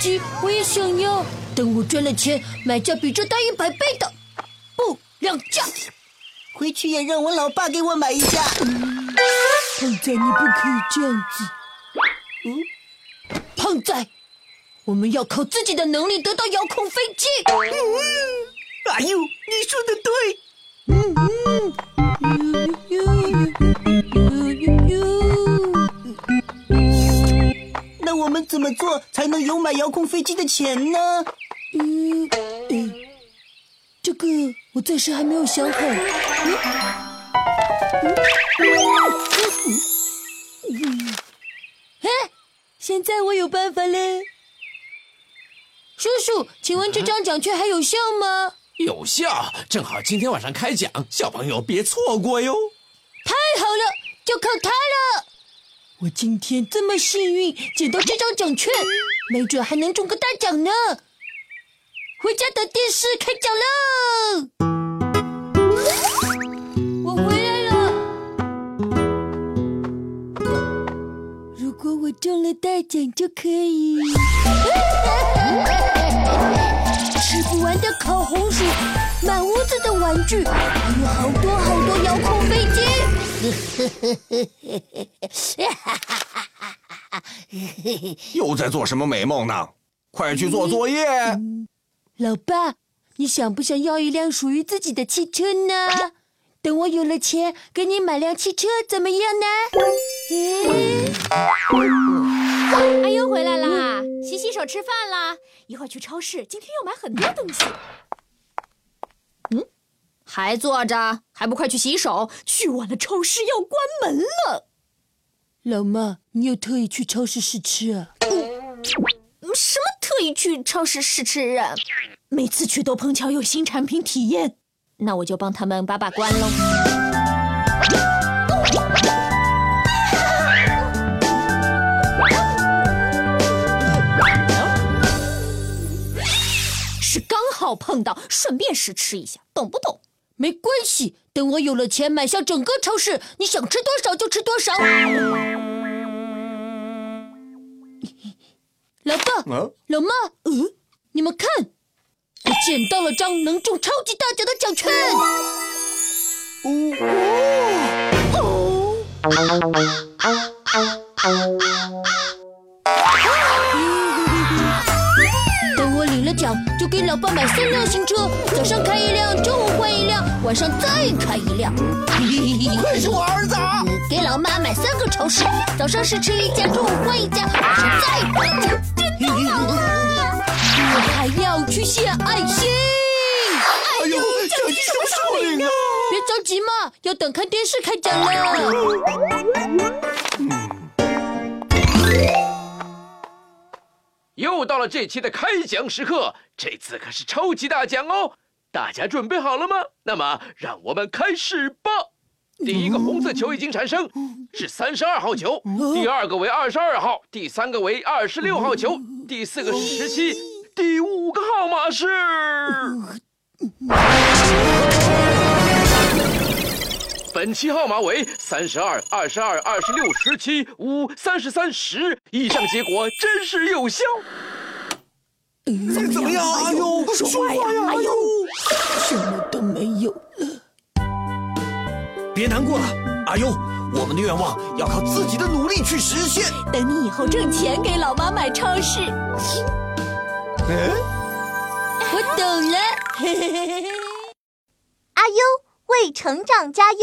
机，我也想要。等我赚了钱，买架比这大一百倍的，不，两架。回去也让我老爸给我买一架。胖仔，你不可以这样子。嗯，胖仔，我们要靠自己的能力得到遥控飞机。嗯，哎呦，你说的对。嗯嗯。们怎么做才能有买遥控飞机的钱呢？嗯嗯，这个我暂时还没有想好。哎，现在我有办法了。叔叔，请问这张奖券还有效吗？有效，正好今天晚上开奖，小朋友别错过哟。太好了，就靠它了。我今天这么幸运捡到这张奖券，没准还能中个大奖呢。回家等电视开奖喽。中了大奖就可以 吃不完的烤红薯，满屋子的玩具，还有好多好多遥控飞机。又在做什么美梦呢？快去做作业。老爸，你想不想要一辆属于自己的汽车呢？等我有了钱，给你买辆汽车，怎么样呢？阿优回来啦，洗洗手，吃饭啦。一会儿去超市，今天要买很多东西。嗯，还坐着，还不快去洗手？去晚了，超市要关门了。老妈，你又特意去超市试吃啊？什么特意去超市试吃啊？每次去都碰巧有新产品体验。那我就帮他们把把关喽。是刚好碰到，顺便试吃一下，懂不懂？没关系，等我有了钱，买下整个超市，你想吃多少就吃多少。老爸，老妈，嗯，你们看。我捡到了张能中超级大奖的奖券！了奖，就给老爸买三辆新车，早上开一辆，中午换一辆，晚上再开一辆。会是我儿子啊！给老妈买三个超市，早上试吃一家，中午换一家，晚上再换一家。真好！我还要去献爱心。哎呦，奖金什么时候领啊？别着急嘛，要等看电视开奖了。又到了这期的开奖时刻，这次可是超级大奖哦！大家准备好了吗？那么，让我们开始吧。第一个红色球已经产生，是三十二号球。第二个为二十二号，第三个为二十六号球，第四个是十七。第五个号码是，本期号码为三十二、二十二、二十六、十七、五、三十三、十。以上结果真实有效。怎怎么样？哎呦，说话呀！哎呦，什么都没有了。别难过了，阿优，我们的愿望要靠自己的努力去实现。等你以后挣钱，给老妈买超市。嗯我懂了，阿优为成长加油。